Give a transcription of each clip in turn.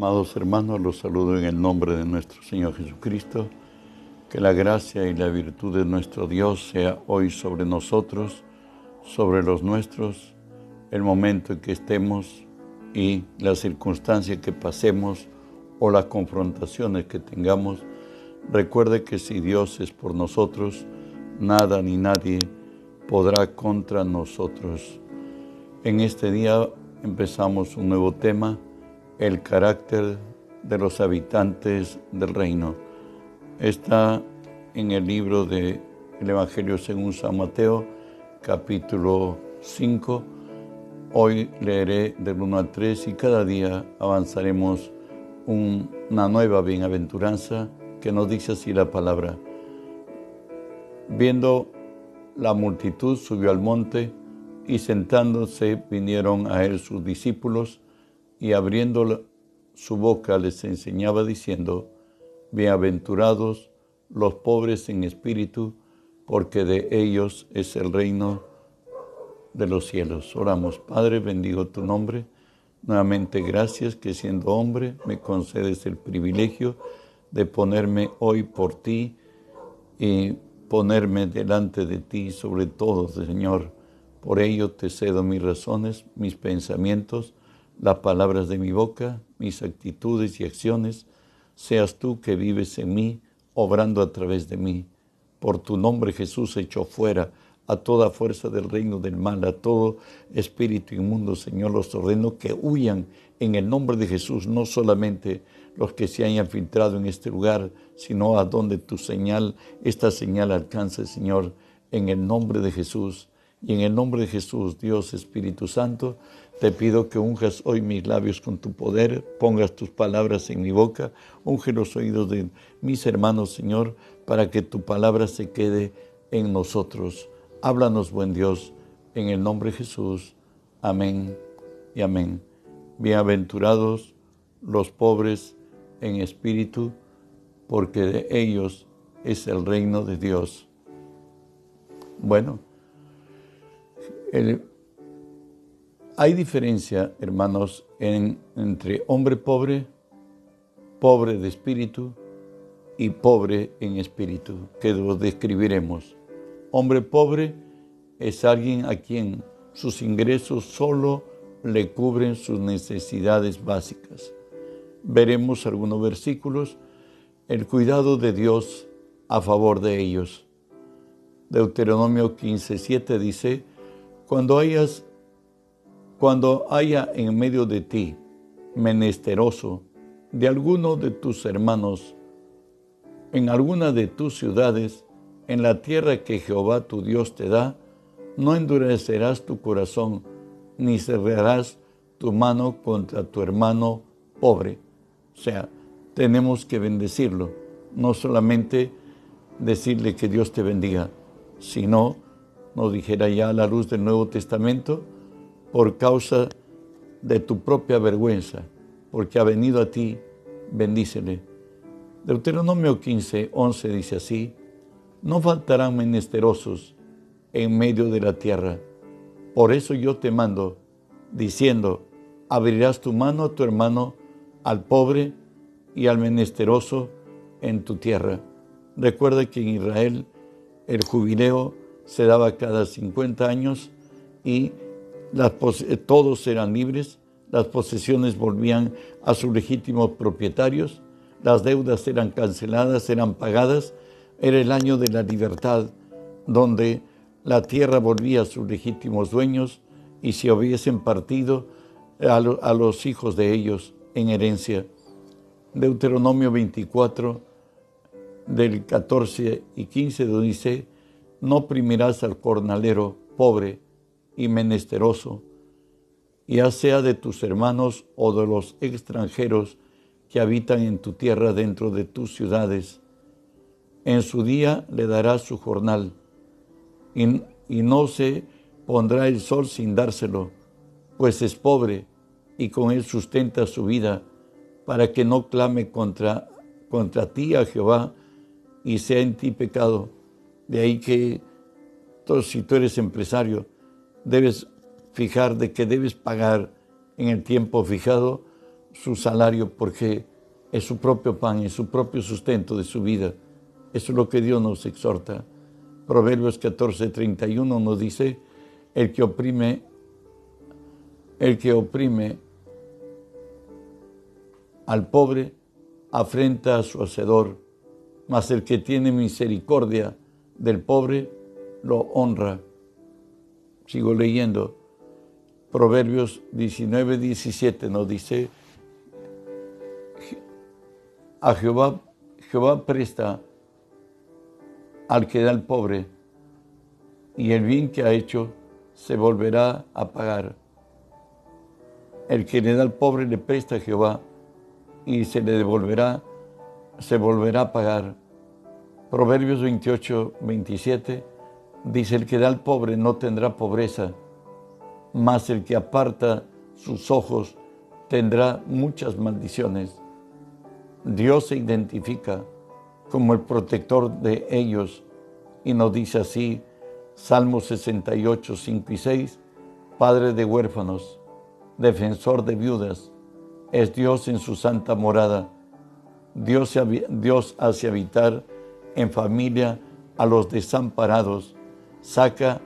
Amados hermanos, los saludo en el nombre de nuestro Señor Jesucristo. Que la gracia y la virtud de nuestro Dios sea hoy sobre nosotros, sobre los nuestros, el momento en que estemos y la circunstancia que pasemos o las confrontaciones que tengamos. Recuerde que si Dios es por nosotros, nada ni nadie podrá contra nosotros. En este día empezamos un nuevo tema el carácter de los habitantes del reino. Está en el libro del Evangelio según San Mateo, capítulo 5. Hoy leeré del 1 al 3 y cada día avanzaremos una nueva bienaventuranza que nos dice así la palabra. Viendo la multitud subió al monte y sentándose vinieron a él sus discípulos y abriendo su boca les enseñaba diciendo, Bienaventurados los pobres en espíritu, porque de ellos es el reino de los cielos. Oramos, Padre, bendigo tu nombre. Nuevamente gracias que siendo hombre me concedes el privilegio de ponerme hoy por ti y ponerme delante de ti sobre todo, Señor. Por ello te cedo mis razones, mis pensamientos, las palabras de mi boca, mis actitudes y acciones, seas tú que vives en mí, obrando a través de mí. Por tu nombre Jesús echó fuera a toda fuerza del reino del mal, a todo espíritu inmundo, Señor, los ordeno que huyan en el nombre de Jesús, no solamente los que se hayan filtrado en este lugar, sino a donde tu señal, esta señal alcance, Señor, en el nombre de Jesús. Y en el nombre de Jesús, Dios Espíritu Santo, te pido que unjas hoy mis labios con tu poder, pongas tus palabras en mi boca, unge los oídos de mis hermanos, Señor, para que tu palabra se quede en nosotros. Háblanos, buen Dios, en el nombre de Jesús. Amén y amén. Bienaventurados los pobres en espíritu, porque de ellos es el reino de Dios. Bueno, hay diferencia, hermanos, entre hombre pobre, pobre de espíritu y pobre en espíritu, que lo describiremos. Hombre pobre es alguien a quien sus ingresos solo le cubren sus necesidades básicas. Veremos algunos versículos, el cuidado de Dios a favor de ellos. Deuteronomio 15:7 dice, cuando hayas cuando haya en medio de ti menesteroso de alguno de tus hermanos en alguna de tus ciudades en la tierra que Jehová tu Dios te da, no endurecerás tu corazón ni cerrarás tu mano contra tu hermano pobre. O sea, tenemos que bendecirlo, no solamente decirle que Dios te bendiga, sino nos dijera ya la luz del Nuevo Testamento, por causa de tu propia vergüenza, porque ha venido a ti, bendícele. Deuteronomio 15, 11 dice así, no faltarán menesterosos en medio de la tierra. Por eso yo te mando, diciendo, abrirás tu mano a tu hermano, al pobre y al menesteroso en tu tierra. Recuerda que en Israel el jubileo se daba cada 50 años y todos eran libres, las posesiones volvían a sus legítimos propietarios, las deudas eran canceladas, eran pagadas, era el año de la libertad, donde la tierra volvía a sus legítimos dueños y se hubiesen partido a, a los hijos de ellos en herencia. Deuteronomio 24, del 14 y 15, donde dice, no oprimirás al jornalero pobre y menesteroso, ya sea de tus hermanos o de los extranjeros que habitan en tu tierra dentro de tus ciudades. En su día le darás su jornal, y, y no se pondrá el sol sin dárselo, pues es pobre y con él sustenta su vida, para que no clame contra, contra ti a Jehová y sea en ti pecado de ahí que si tú eres empresario, debes fijar de que debes pagar en el tiempo fijado su salario porque es su propio pan, es su propio sustento de su vida. Eso es lo que Dios nos exhorta. Proverbios 14, 31 nos dice, el que oprime, el que oprime al pobre afrenta a su hacedor, mas el que tiene misericordia del pobre lo honra. Sigo leyendo. Proverbios 19, 17 nos dice, a Jehová, Jehová presta al que da al pobre, y el bien que ha hecho se volverá a pagar. El que le da al pobre le presta a Jehová, y se le devolverá, se volverá a pagar. Proverbios 28, 27 dice, el que da al pobre no tendrá pobreza, mas el que aparta sus ojos tendrá muchas maldiciones. Dios se identifica como el protector de ellos y nos dice así, Salmos 68, 5 y 6, Padre de huérfanos, defensor de viudas, es Dios en su santa morada. Dios, Dios hace habitar en familia a los desamparados, saca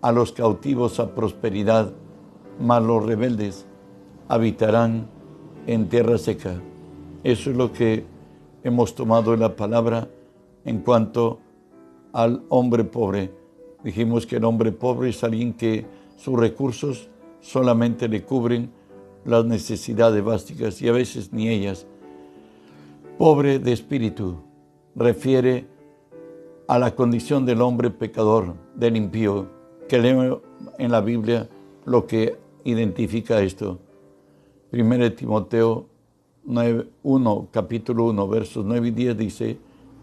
a los cautivos a prosperidad, mas los rebeldes habitarán en tierra seca. Eso es lo que hemos tomado en la palabra en cuanto al hombre pobre. Dijimos que el hombre pobre es alguien que sus recursos solamente le cubren las necesidades básicas y a veces ni ellas. Pobre de espíritu refiere a la condición del hombre pecador, del impío, que leo en la Biblia lo que identifica esto. 1 Timoteo 1, capítulo 1, versos 9 y 10 dice,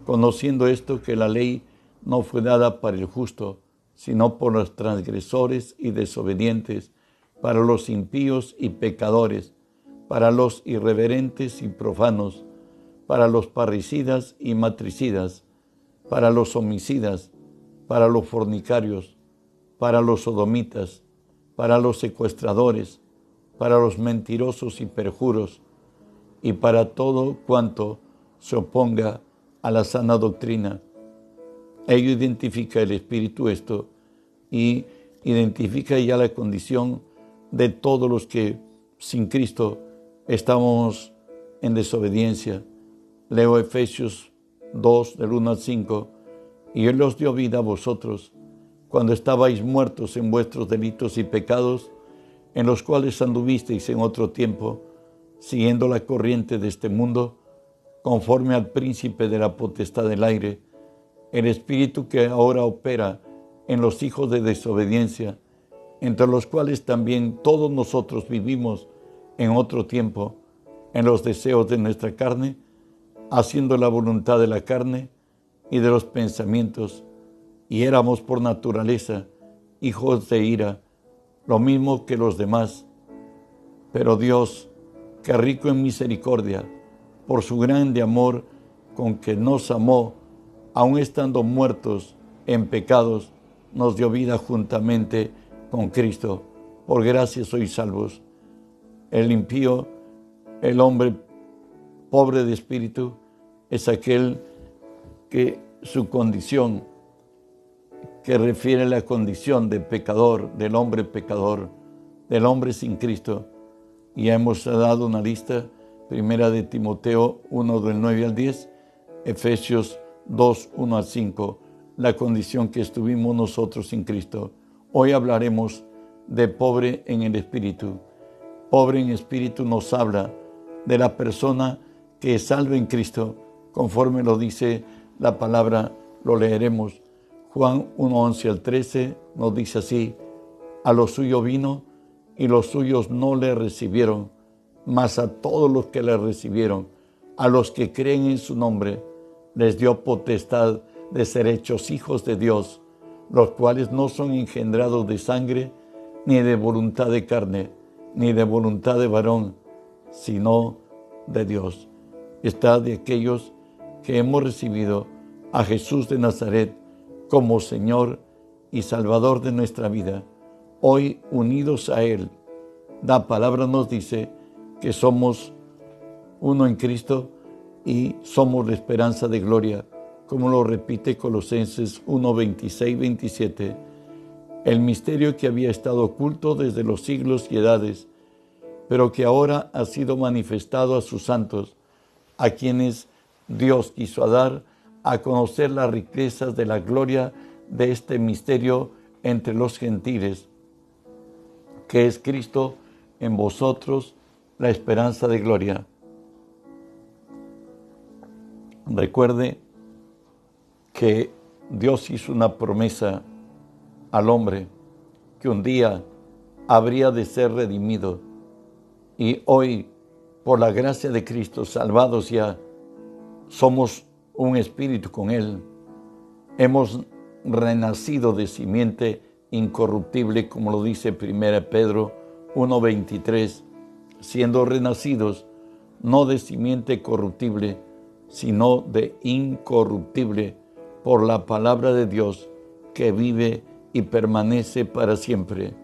conociendo esto que la ley no fue dada para el justo, sino por los transgresores y desobedientes, para los impíos y pecadores, para los irreverentes y profanos, para los parricidas y matricidas, para los homicidas, para los fornicarios, para los sodomitas, para los secuestradores, para los mentirosos y perjuros, y para todo cuanto se oponga a la sana doctrina. Ello identifica el Espíritu esto y identifica ya la condición de todos los que sin Cristo estamos en desobediencia. Leo Efesios 2 del 1 al 5, y Él os dio vida a vosotros cuando estabais muertos en vuestros delitos y pecados, en los cuales anduvisteis en otro tiempo, siguiendo la corriente de este mundo, conforme al príncipe de la potestad del aire, el espíritu que ahora opera en los hijos de desobediencia, entre los cuales también todos nosotros vivimos en otro tiempo, en los deseos de nuestra carne, haciendo la voluntad de la carne y de los pensamientos, y éramos por naturaleza hijos de ira, lo mismo que los demás. Pero Dios, que rico en misericordia, por su grande amor con que nos amó, aun estando muertos en pecados, nos dio vida juntamente con Cristo. Por gracia sois salvos. El impío, el hombre pobre de espíritu, es aquel que su condición, que refiere la condición de pecador, del hombre pecador, del hombre sin Cristo. Y hemos dado una lista, primera de Timoteo 1 del 9 al 10, Efesios 2, 1 al 5, la condición que estuvimos nosotros sin Cristo. Hoy hablaremos de pobre en el espíritu. Pobre en espíritu nos habla de la persona que es salva en Cristo, conforme lo dice la palabra, lo leeremos. Juan 1, 11 al 13 nos dice así, a lo suyo vino y los suyos no le recibieron, mas a todos los que le recibieron, a los que creen en su nombre, les dio potestad de ser hechos hijos de Dios los cuales no son engendrados de sangre, ni de voluntad de carne, ni de voluntad de varón, sino de Dios. Está de aquellos que hemos recibido a Jesús de Nazaret como Señor y Salvador de nuestra vida. Hoy unidos a Él, la palabra nos dice que somos uno en Cristo y somos la esperanza de gloria, como lo repite Colosenses 1, 26, 27. El misterio que había estado oculto desde los siglos y edades, pero que ahora ha sido manifestado a sus santos, a quienes Dios quiso dar a conocer las riquezas de la gloria de este misterio entre los gentiles, que es Cristo en vosotros, la esperanza de gloria. Recuerde que Dios hizo una promesa al hombre que un día habría de ser redimido y hoy, por la gracia de Cristo, salvados ya, somos un espíritu con Él. Hemos renacido de simiente incorruptible, como lo dice 1 Pedro 1.23, siendo renacidos no de simiente corruptible, sino de incorruptible por la palabra de Dios que vive y permanece para siempre.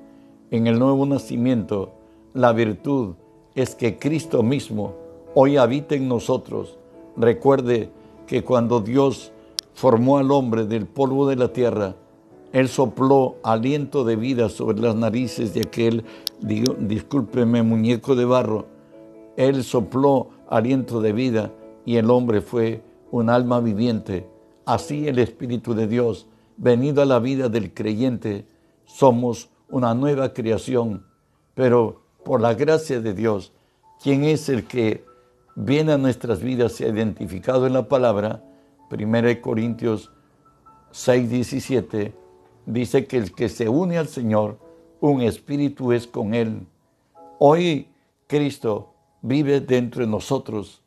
En el nuevo nacimiento, la virtud es que Cristo mismo hoy habita en nosotros. Recuerde que cuando Dios formó al hombre del polvo de la tierra, Él sopló aliento de vida sobre las narices de aquel, discúlpeme, muñeco de barro. Él sopló aliento de vida y el hombre fue un alma viviente. Así el Espíritu de Dios, venido a la vida del creyente, somos una nueva creación. Pero por la gracia de Dios, ¿quién es el que viene a nuestras vidas y ha identificado en la palabra? 1 Corintios 6, 17, dice que el que se une al Señor, un espíritu es con Él. Hoy Cristo vive dentro de nosotros.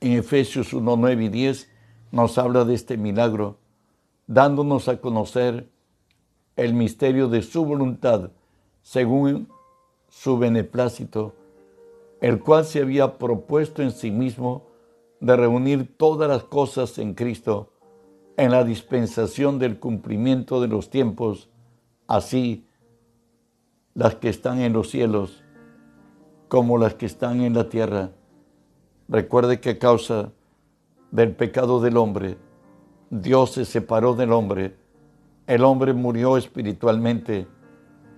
En Efesios 1, 9 y 10 nos habla de este milagro, dándonos a conocer el misterio de su voluntad según su beneplácito, el cual se había propuesto en sí mismo de reunir todas las cosas en Cristo en la dispensación del cumplimiento de los tiempos, así las que están en los cielos como las que están en la tierra. Recuerde que a causa del pecado del hombre, Dios se separó del hombre, el hombre murió espiritualmente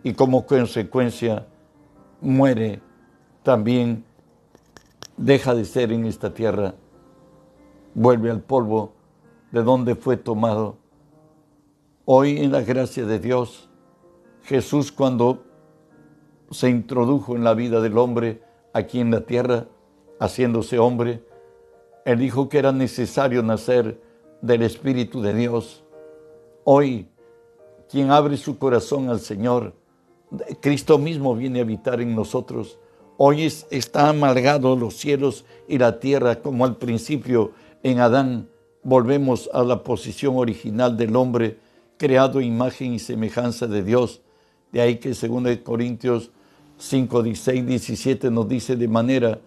y como consecuencia muere también, deja de ser en esta tierra vuelve al polvo de donde fue tomado. Hoy en la gracia de Dios, Jesús cuando se introdujo en la vida del hombre aquí en la tierra, haciéndose hombre, él dijo que era necesario nacer del Espíritu de Dios. Hoy, quien abre su corazón al Señor, Cristo mismo viene a habitar en nosotros. Hoy está amargado los cielos y la tierra como al principio en Adán volvemos a la posición original del hombre, creado imagen y semejanza de Dios. De ahí que 2 Corintios 5, 16, 17 nos dice de manera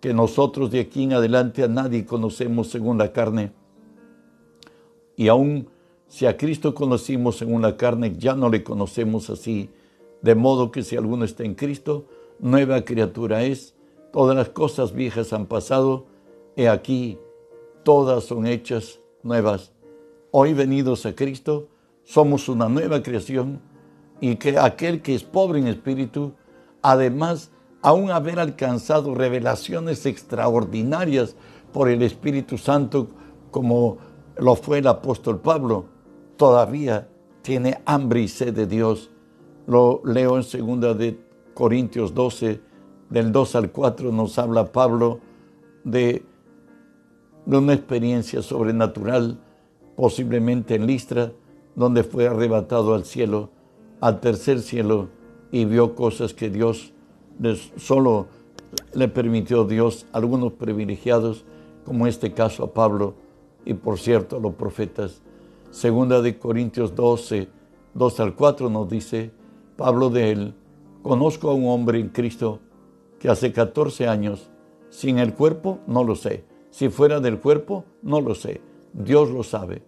que nosotros de aquí en adelante a nadie conocemos según la carne. Y aún si a Cristo conocimos según la carne, ya no le conocemos así. De modo que si alguno está en Cristo, nueva criatura es. Todas las cosas viejas han pasado. He aquí, todas son hechas nuevas. Hoy venidos a Cristo, somos una nueva creación y que aquel que es pobre en espíritu, además, aún haber alcanzado revelaciones extraordinarias por el Espíritu Santo, como lo fue el apóstol Pablo, todavía tiene hambre y sed de Dios. Lo leo en segunda de Corintios 12, del 2 al 4, nos habla Pablo de una experiencia sobrenatural, posiblemente en Listra, donde fue arrebatado al cielo, al tercer cielo, y vio cosas que Dios solo le permitió Dios algunos privilegiados, como este caso a Pablo, y por cierto a los profetas. Segunda de Corintios 12, 2 al 4 nos dice, Pablo de él, conozco a un hombre en Cristo que hace 14 años, sin el cuerpo no lo sé, si fuera del cuerpo, no lo sé. Dios lo sabe.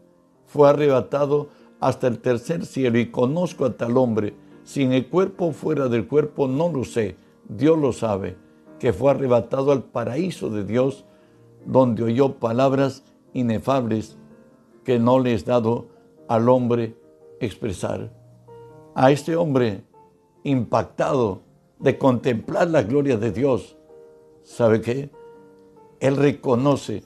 Fue arrebatado hasta el tercer cielo y conozco a tal hombre. Si en el cuerpo fuera del cuerpo, no lo sé. Dios lo sabe. que fue arrebatado al paraíso de Dios, donde oyó palabras inefables que no le es dado al hombre expresar. A este hombre impactado de contemplar la gloria de Dios, ¿sabe qué? Él reconoce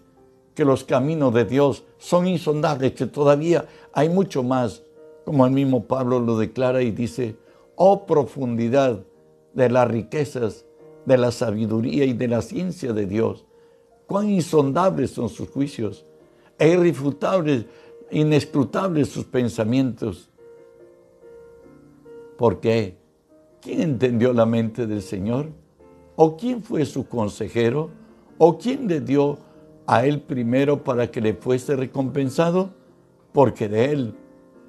que los caminos de Dios son insondables, que todavía hay mucho más, como el mismo Pablo lo declara y dice, oh profundidad de las riquezas, de la sabiduría y de la ciencia de Dios, cuán insondables son sus juicios e irrefutables, inescrutables sus pensamientos. ¿Por qué? ¿Quién entendió la mente del Señor? ¿O quién fue su consejero? ¿O quién le dio a él primero para que le fuese recompensado? Porque de él,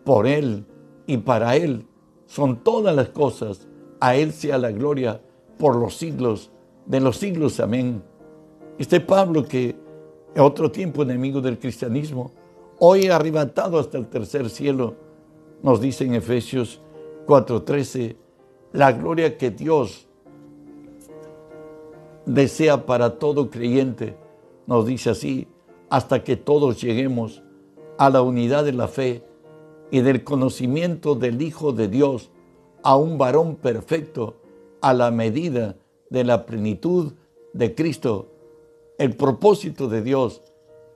por él y para él son todas las cosas. A él sea la gloria por los siglos de los siglos. Amén. Este Pablo que otro tiempo enemigo del cristianismo, hoy arrebatado hasta el tercer cielo, nos dice en Efesios 4:13, la gloria que Dios desea para todo creyente, nos dice así, hasta que todos lleguemos a la unidad de la fe y del conocimiento del Hijo de Dios, a un varón perfecto, a la medida de la plenitud de Cristo. El propósito de Dios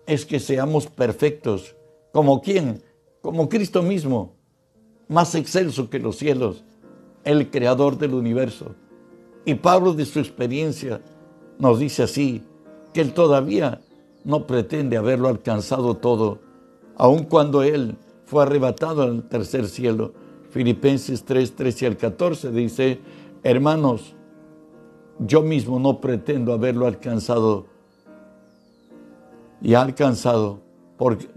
es que seamos perfectos, como quién, como Cristo mismo, más excelso que los cielos, el creador del universo. Y Pablo de su experiencia nos dice así, que él todavía no pretende haberlo alcanzado todo, aun cuando él fue arrebatado al tercer cielo. Filipenses 3, 13 al 14 dice, hermanos, yo mismo no pretendo haberlo alcanzado y ha alcanzado,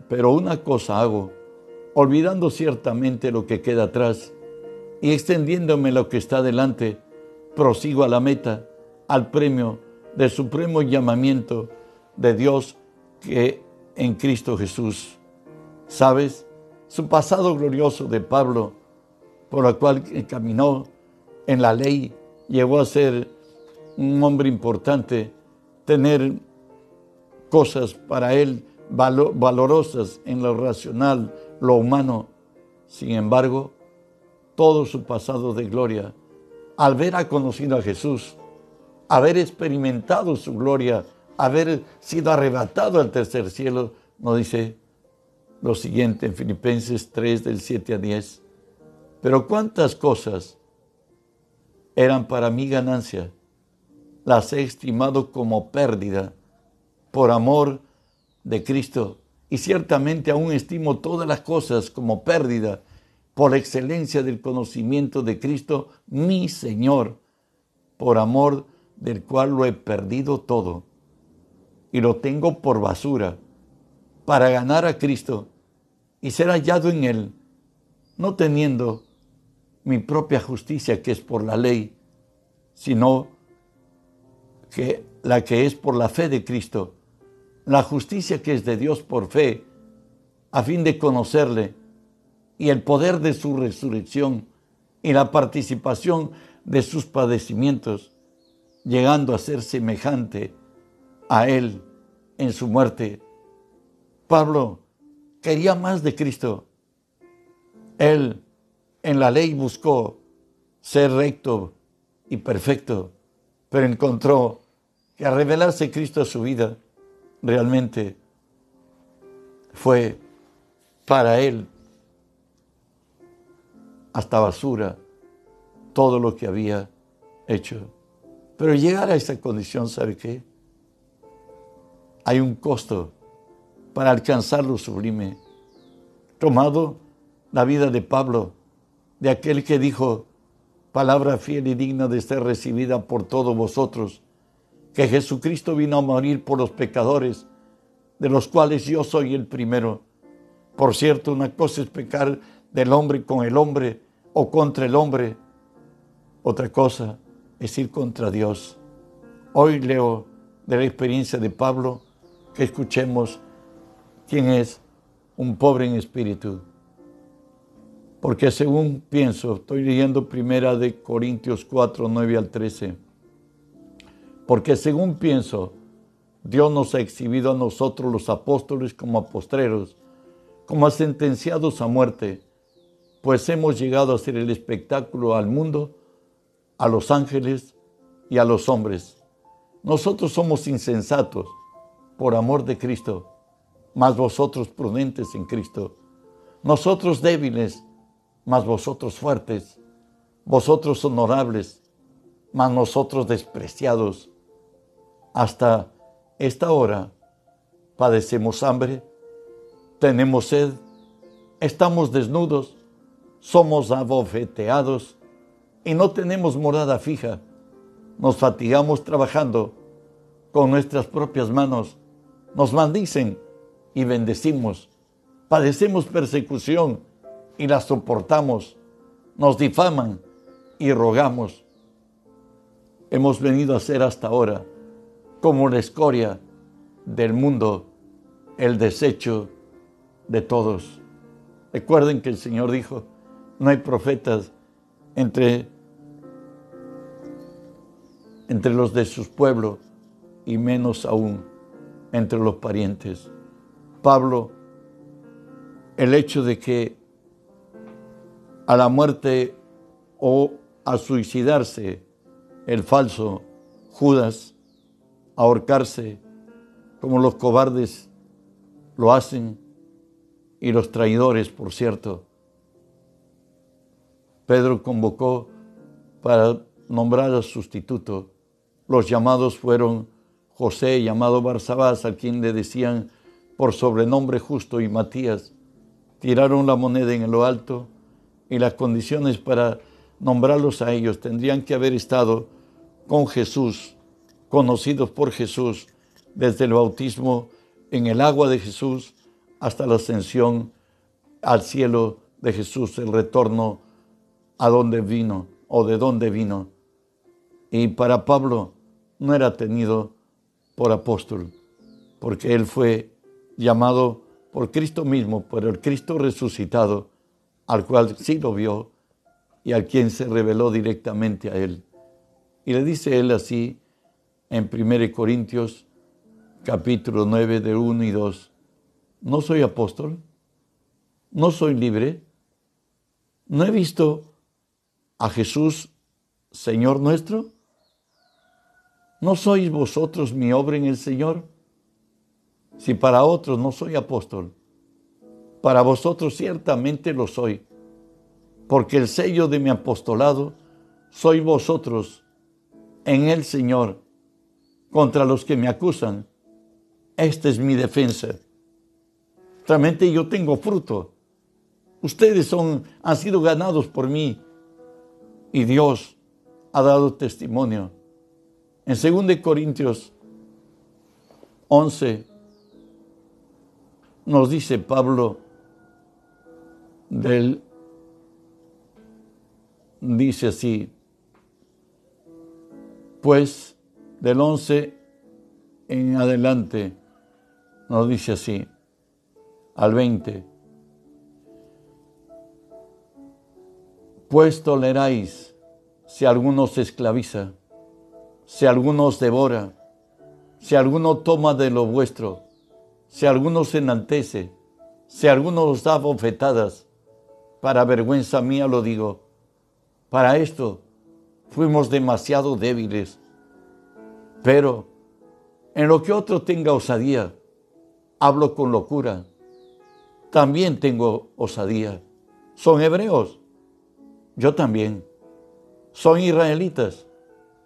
pero una cosa hago, olvidando ciertamente lo que queda atrás y extendiéndome lo que está delante, prosigo a la meta, al premio del supremo llamamiento de Dios que en Cristo Jesús. ¿Sabes? Su pasado glorioso de Pablo, por el cual caminó en la ley, llegó a ser un hombre importante, tener cosas para él valorosas en lo racional, lo humano. Sin embargo, todo su pasado de gloria, al ver conocido a Jesús, haber experimentado su gloria, haber sido arrebatado al tercer cielo, nos dice lo siguiente en Filipenses 3 del 7 a 10. Pero cuántas cosas eran para mi ganancia, las he estimado como pérdida por amor de Cristo. Y ciertamente aún estimo todas las cosas como pérdida por excelencia del conocimiento de Cristo, mi Señor, por amor del cual lo he perdido todo y lo tengo por basura para ganar a Cristo y ser hallado en Él, no teniendo mi propia justicia que es por la ley, sino que la que es por la fe de Cristo, la justicia que es de Dios por fe, a fin de conocerle y el poder de su resurrección y la participación de sus padecimientos llegando a ser semejante a Él en su muerte. Pablo quería más de Cristo. Él en la ley buscó ser recto y perfecto, pero encontró que al revelarse Cristo a su vida, realmente fue para él hasta basura todo lo que había hecho. Pero llegar a esa condición, ¿sabe qué? Hay un costo para alcanzar lo sublime. Tomado la vida de Pablo, de aquel que dijo, palabra fiel y digna de ser recibida por todos vosotros, que Jesucristo vino a morir por los pecadores, de los cuales yo soy el primero. Por cierto, una cosa es pecar del hombre con el hombre o contra el hombre. Otra cosa es ir contra Dios. Hoy leo de la experiencia de Pablo que escuchemos quién es un pobre en espíritu. Porque según pienso, estoy leyendo primera de Corintios 4, 9 al 13. Porque según pienso, Dios nos ha exhibido a nosotros los apóstoles como apostreros, como sentenciados a muerte, pues hemos llegado a ser el espectáculo al mundo, a los ángeles y a los hombres. Nosotros somos insensatos por amor de Cristo, mas vosotros prudentes en Cristo. Nosotros débiles, mas vosotros fuertes. Vosotros honorables, mas nosotros despreciados. Hasta esta hora padecemos hambre, tenemos sed, estamos desnudos, somos abofeteados y no tenemos morada fija. Nos fatigamos trabajando con nuestras propias manos, nos maldicen y bendecimos. Padecemos persecución y la soportamos. Nos difaman y rogamos. Hemos venido a ser hasta ahora como la escoria del mundo, el desecho de todos. Recuerden que el Señor dijo, no hay profetas entre, entre los de sus pueblos y menos aún entre los parientes. Pablo, el hecho de que a la muerte o a suicidarse el falso Judas, ahorcarse como los cobardes lo hacen y los traidores, por cierto. Pedro convocó para nombrar al sustituto. Los llamados fueron José, llamado Barsabás, a quien le decían por sobrenombre justo, y Matías. Tiraron la moneda en lo alto y las condiciones para nombrarlos a ellos tendrían que haber estado con Jesús, conocidos por Jesús, desde el bautismo en el agua de Jesús hasta la ascensión al cielo de Jesús, el retorno a donde vino o de donde vino. Y para Pablo no era tenido por apóstol, porque él fue llamado por Cristo mismo, por el Cristo resucitado, al cual sí lo vio y al quien se reveló directamente a él. Y le dice él así en 1 Corintios capítulo 9 de 1 y 2, no soy apóstol, no soy libre, no he visto a Jesús, Señor nuestro, ¿no sois vosotros mi obra en el Señor? Si para otros no soy apóstol, para vosotros ciertamente lo soy, porque el sello de mi apostolado soy vosotros en el Señor contra los que me acusan. Esta es mi defensa. Realmente yo tengo fruto. Ustedes son, han sido ganados por mí y Dios ha dado testimonio. En 2 Corintios 11 nos dice Pablo del dice así, pues del 11 en adelante nos dice así, al 20, pues toleráis si alguno se esclaviza, si alguno os devora, si alguno toma de lo vuestro, si alguno se enaltece, si alguno os da bofetadas, para vergüenza mía lo digo, para esto fuimos demasiado débiles. Pero en lo que otro tenga osadía, hablo con locura. También tengo osadía. Son hebreos. Yo también. Son israelitas.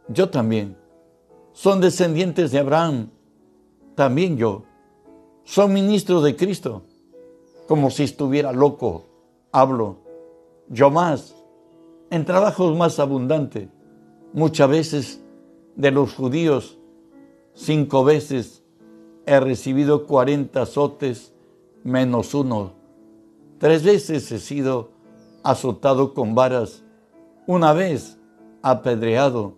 Yo también. Son descendientes de Abraham. También yo. Son ministros de Cristo. Como si estuviera loco. Hablo. Yo más en trabajos más abundantes. Muchas veces de los judíos, cinco veces he recibido cuarenta azotes menos uno. Tres veces he sido azotado con varas. Una vez apedreado.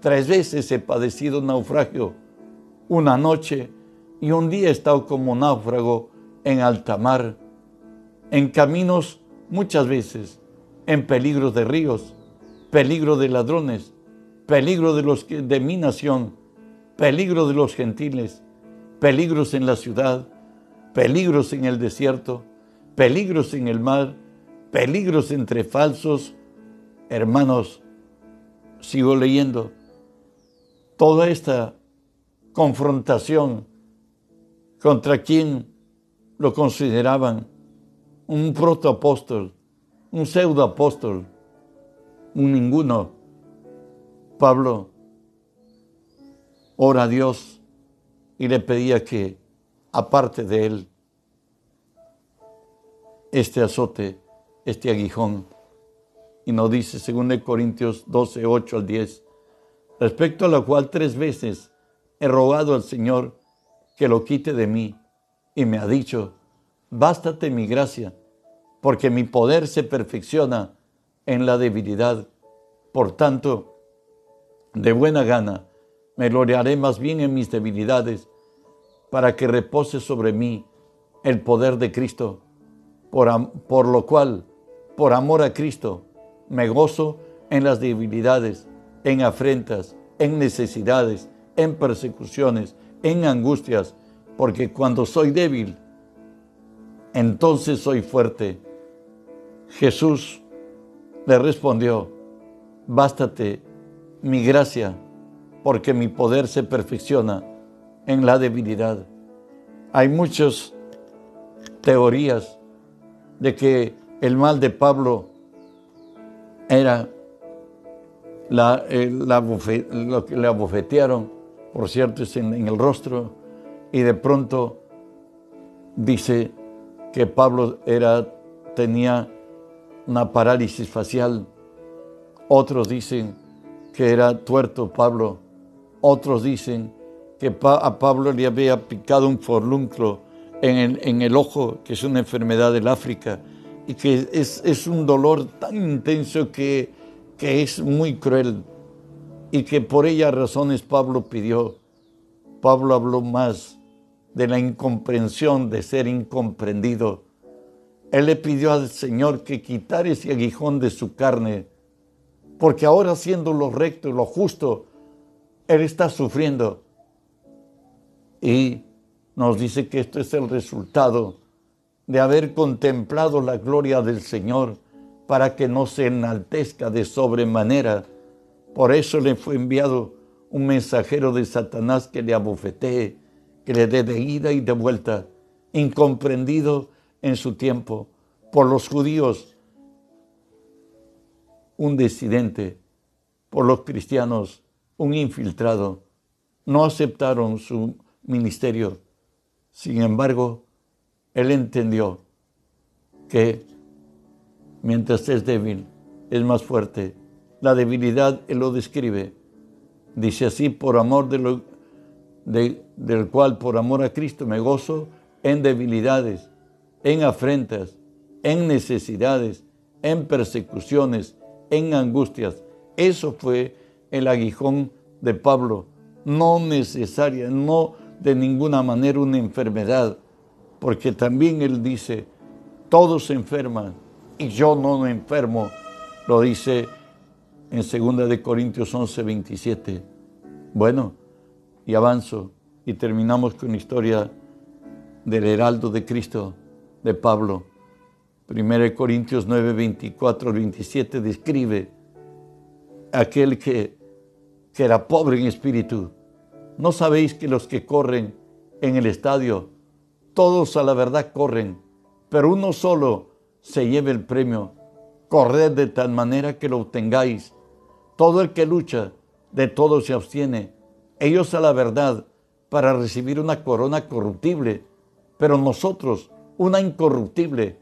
Tres veces he padecido naufragio. Una noche y un día he estado como náufrago en alta mar. En caminos muchas veces en peligro de ríos, peligro de ladrones, peligro de los de mi nación peligro de los gentiles, peligros en la ciudad, peligros en el desierto, peligros en el mar, peligros entre falsos. Hermanos, sigo leyendo. Toda esta confrontación contra quien lo consideraban un protoapóstol, un pseudoapóstol, un ninguno. Pablo ora a Dios y le pedía que, aparte de él, este azote, este aguijón, y nos dice, según de Corintios 12, 8 al 10, respecto a lo cual tres veces he rogado al Señor que lo quite de mí, y me ha dicho, bástate mi gracia, porque mi poder se perfecciona en la debilidad. Por tanto, de buena gana, me gloriaré más bien en mis debilidades, para que repose sobre mí el poder de Cristo, por, por lo cual, por amor a Cristo, me gozo en las debilidades, en afrentas, en necesidades, en persecuciones, en angustias, porque cuando soy débil, entonces soy fuerte. Jesús le respondió, bástate mi gracia, porque mi poder se perfecciona en la debilidad. Hay muchas teorías de que el mal de Pablo era la, eh, lo que le abofetearon, por cierto, es en, el rostro, y de pronto dice que Pablo era, tenía una parálisis facial. Otros dicen que era tuerto Pablo. Otros dicen que a Pablo le había picado un forlunclo en el, ojo, que es una enfermedad del África, y que es, es un dolor tan intenso que, que es muy cruel y que por ellas razones Pablo pidió. Pablo habló más de la incomprensión, de ser incomprendido. Él le pidió al Señor que quitara ese aguijón de su carne, porque ahora siendo lo recto y lo justo, Él está sufriendo. Y nos dice que esto es el resultado de haber contemplado la gloria del Señor para que no se enaltezca de sobremanera. Por eso le fue enviado un mensajero de Satanás que le abofetee, que le dé de ida y de vuelta, incomprendido en su tiempo por los judíos, un disidente, por los cristianos, un infiltrado. No aceptaron su ministerio. Sin embargo, él entendió que mientras es débil, es más fuerte. La debilidad él lo describe. Dice así, por amor de lo, del cual, por amor a Cristo, me gozo en debilidades, en afrentas, en necesidades, en persecuciones, en angustias. Eso fue el aguijón de Pablo. No necesaria, no de ninguna manera una enfermedad, porque también él dice, todos se enferman y yo no me enfermo. Lo dice en 2 de Corintios 11, 27. Bueno, y avanzo y terminamos con la historia del heraldo de Cristo, de Pablo. 1 Corintios 9, 24 27 describe aquel que, que era pobre en espíritu. ¿No sabéis que los que corren en el estadio todos a la verdad corren, pero uno solo se lleva el premio. Corred de tal manera que lo obtengáis. Todo el que lucha, de todo se abstiene. Ellos a la verdad para recibir una corona corruptible, pero nosotros una incorruptible.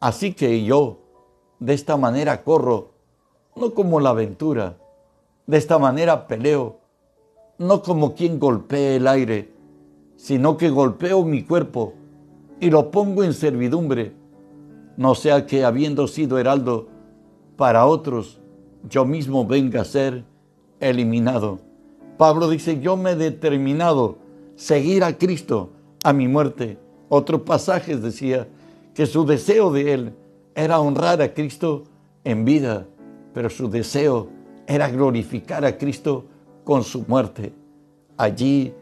Así que yo de esta manera corro, no como la aventura, de esta manera peleo, no como quien golpee el aire, sino que golpeo mi cuerpo y lo pongo en servidumbre, no sea que habiendo sido heraldo para otros, yo mismo venga a ser eliminado. Pablo dice, yo me he determinado seguir a Cristo a mi muerte. Otro pasaje decía que su deseo de él era honrar a Cristo en vida, pero su deseo era glorificar a Cristo con su muerte. allí,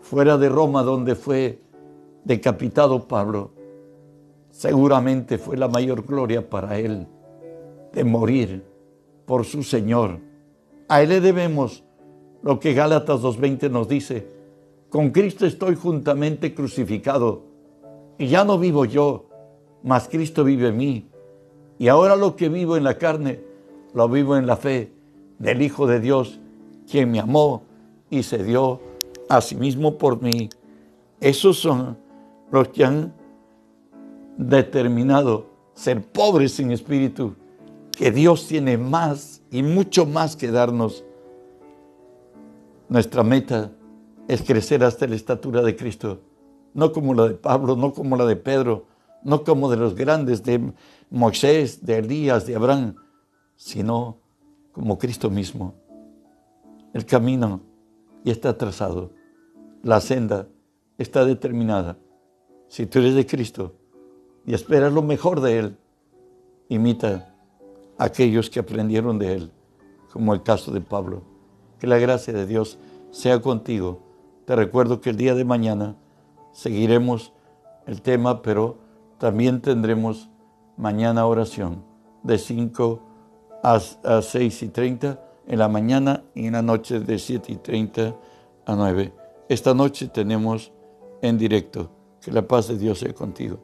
fuera de Roma, donde fue decapitado Pablo, seguramente fue la mayor gloria para él de morir por su Señor. A Él le debemos lo que Gálatas 2.20 nos dice. Con Cristo estoy juntamente crucificado y ya no vivo yo, mas Cristo vive en mí. Y ahora lo que vivo en la carne, lo vivo en la fe del Hijo de Dios, quien me amó y se dio a sí mismo por mí. Esos son los que han determinado ser pobres en espíritu, que Dios tiene más y mucho más que darnos. Nuestra meta es crecer hasta la estatura de Cristo, no como la de Pablo, no como la de Pedro, no como de los grandes, de Moisés, de Elías, de Abraham, sino como Cristo mismo. El camino ya está trazado, la senda está determinada. Si tú eres de Cristo, y esperas lo mejor de Él. Imita a aquellos que aprendieron de Él, como el caso de Pablo. Que la gracia de Dios sea contigo. Te recuerdo que el día de mañana seguiremos el tema, pero también tendremos mañana oración de 5 a, 6 y 30 en la mañana y en la noche de 7 y 30 a 9. Esta noche tenemos en directo. Que la paz de Dios sea contigo.